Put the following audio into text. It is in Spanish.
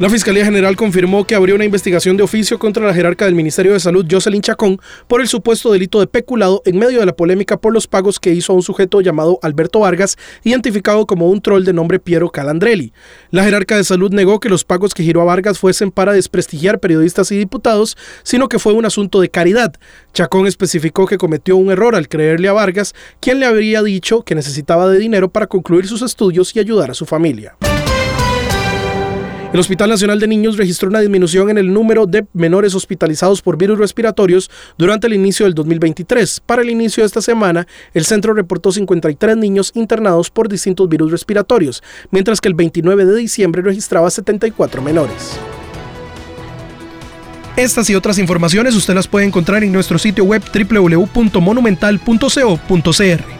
La Fiscalía General confirmó que abrió una investigación de oficio contra la jerarca del Ministerio de Salud, Jocelyn Chacón, por el supuesto delito de peculado en medio de la polémica por los pagos que hizo a un sujeto llamado Alberto Vargas, identificado como un troll de nombre Piero Calandrelli. La jerarca de salud negó que los pagos que giró a Vargas fuesen para desprestigiar periodistas y diputados, sino que fue un asunto de caridad. Chacón especificó que cometió un error al creerle a Vargas, quien le habría dicho que necesitaba de dinero para concluir sus estudios y ayudar a su familia. El Hospital Nacional de Niños registró una disminución en el número de menores hospitalizados por virus respiratorios durante el inicio del 2023. Para el inicio de esta semana, el centro reportó 53 niños internados por distintos virus respiratorios, mientras que el 29 de diciembre registraba 74 menores. Estas y otras informaciones usted las puede encontrar en nuestro sitio web www.monumental.co.cr.